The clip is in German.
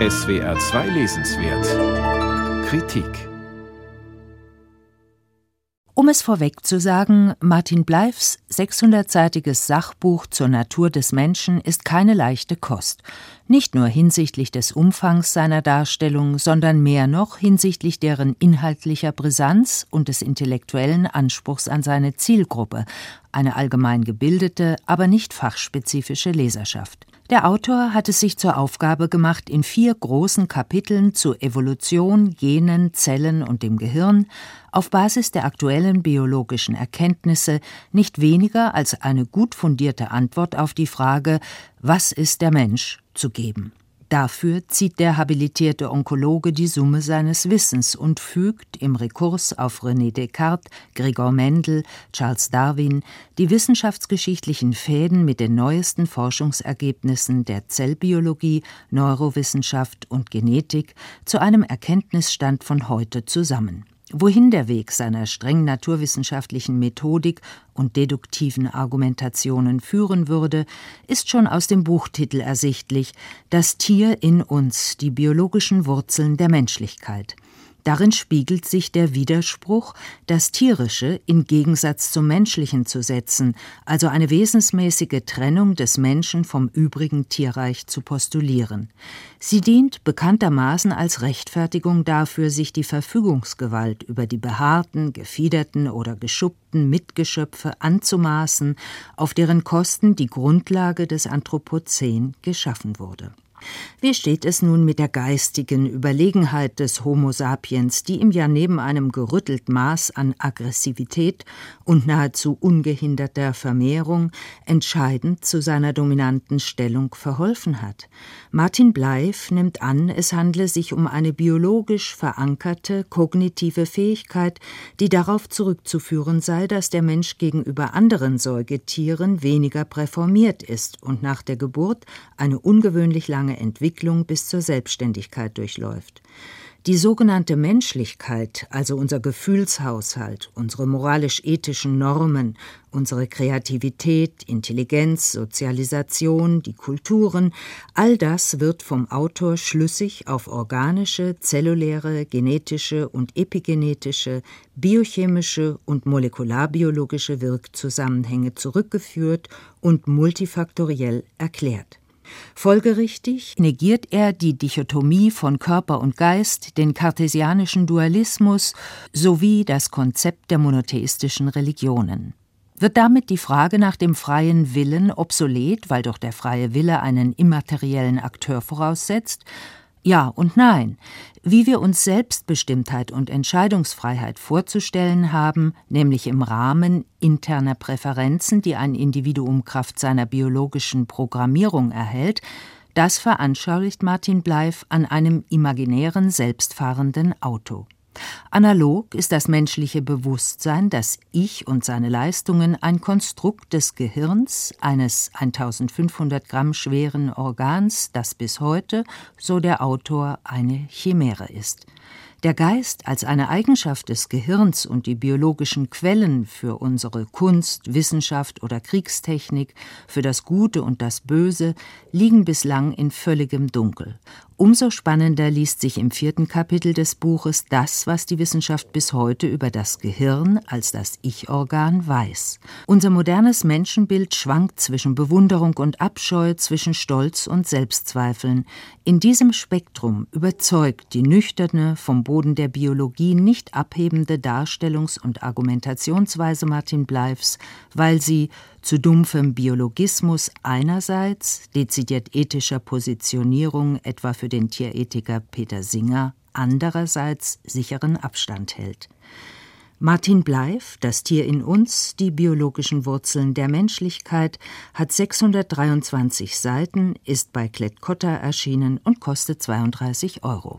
SWR 2 Lesenswert Kritik Um es vorweg zu sagen, Martin Bleifs 600-seitiges Sachbuch zur Natur des Menschen ist keine leichte Kost. Nicht nur hinsichtlich des Umfangs seiner Darstellung, sondern mehr noch hinsichtlich deren inhaltlicher Brisanz und des intellektuellen Anspruchs an seine Zielgruppe, eine allgemein gebildete, aber nicht fachspezifische Leserschaft. Der Autor hat es sich zur Aufgabe gemacht, in vier großen Kapiteln zu Evolution, Genen, Zellen und dem Gehirn auf Basis der aktuellen biologischen Erkenntnisse nicht weniger als eine gut fundierte Antwort auf die Frage Was ist der Mensch zu geben. Dafür zieht der habilitierte Onkologe die Summe seines Wissens und fügt im Rekurs auf René Descartes, Gregor Mendel, Charles Darwin die wissenschaftsgeschichtlichen Fäden mit den neuesten Forschungsergebnissen der Zellbiologie, Neurowissenschaft und Genetik zu einem Erkenntnisstand von heute zusammen. Wohin der Weg seiner streng naturwissenschaftlichen Methodik und deduktiven Argumentationen führen würde, ist schon aus dem Buchtitel ersichtlich Das Tier in uns, die biologischen Wurzeln der Menschlichkeit. Darin spiegelt sich der Widerspruch, das Tierische in Gegensatz zum Menschlichen zu setzen, also eine wesensmäßige Trennung des Menschen vom übrigen Tierreich zu postulieren. Sie dient bekanntermaßen als Rechtfertigung dafür, sich die Verfügungsgewalt über die behaarten, gefiederten oder geschuppten Mitgeschöpfe anzumaßen, auf deren Kosten die Grundlage des Anthropozän geschaffen wurde. Wie steht es nun mit der geistigen Überlegenheit des Homo sapiens, die ihm ja neben einem gerüttelt Maß an Aggressivität und nahezu ungehinderter Vermehrung entscheidend zu seiner dominanten Stellung verholfen hat? Martin Bleif nimmt an, es handle sich um eine biologisch verankerte kognitive Fähigkeit, die darauf zurückzuführen sei, dass der Mensch gegenüber anderen Säugetieren weniger präformiert ist und nach der Geburt eine ungewöhnlich lange lange Entwicklung bis zur Selbstständigkeit durchläuft. Die sogenannte Menschlichkeit, also unser Gefühlshaushalt, unsere moralisch-ethischen Normen, unsere Kreativität, Intelligenz, Sozialisation, die Kulturen, all das wird vom Autor schlüssig auf organische, zelluläre, genetische und epigenetische, biochemische und molekularbiologische Wirkzusammenhänge zurückgeführt und multifaktoriell erklärt. Folgerichtig negiert er die Dichotomie von Körper und Geist, den kartesianischen Dualismus sowie das Konzept der monotheistischen Religionen. Wird damit die Frage nach dem freien Willen obsolet, weil doch der freie Wille einen immateriellen Akteur voraussetzt, ja und nein. Wie wir uns Selbstbestimmtheit und Entscheidungsfreiheit vorzustellen haben, nämlich im Rahmen interner Präferenzen, die ein Individuum Kraft seiner biologischen Programmierung erhält, das veranschaulicht Martin Bleif an einem imaginären selbstfahrenden Auto. Analog ist das menschliche Bewusstsein, das Ich und seine Leistungen ein Konstrukt des Gehirns, eines 1500 Gramm schweren Organs, das bis heute, so der Autor, eine Chimäre ist. Der Geist als eine Eigenschaft des Gehirns und die biologischen Quellen für unsere Kunst, Wissenschaft oder Kriegstechnik, für das Gute und das Böse, liegen bislang in völligem Dunkel. Umso spannender liest sich im vierten Kapitel des Buches das, was die Wissenschaft bis heute über das Gehirn als das Ich-Organ weiß. Unser modernes Menschenbild schwankt zwischen Bewunderung und Abscheu, zwischen Stolz und Selbstzweifeln. In diesem Spektrum überzeugt die nüchterne, vom Boden der Biologie nicht abhebende Darstellungs- und Argumentationsweise Martin Bleifs, weil sie zu dumpfem Biologismus einerseits, dezidiert ethischer Positionierung etwa für den Tierethiker Peter Singer, andererseits sicheren Abstand hält. Martin Bleif, Das Tier in uns, die biologischen Wurzeln der Menschlichkeit, hat 623 Seiten, ist bei Klett-Cotta erschienen und kostet 32 Euro.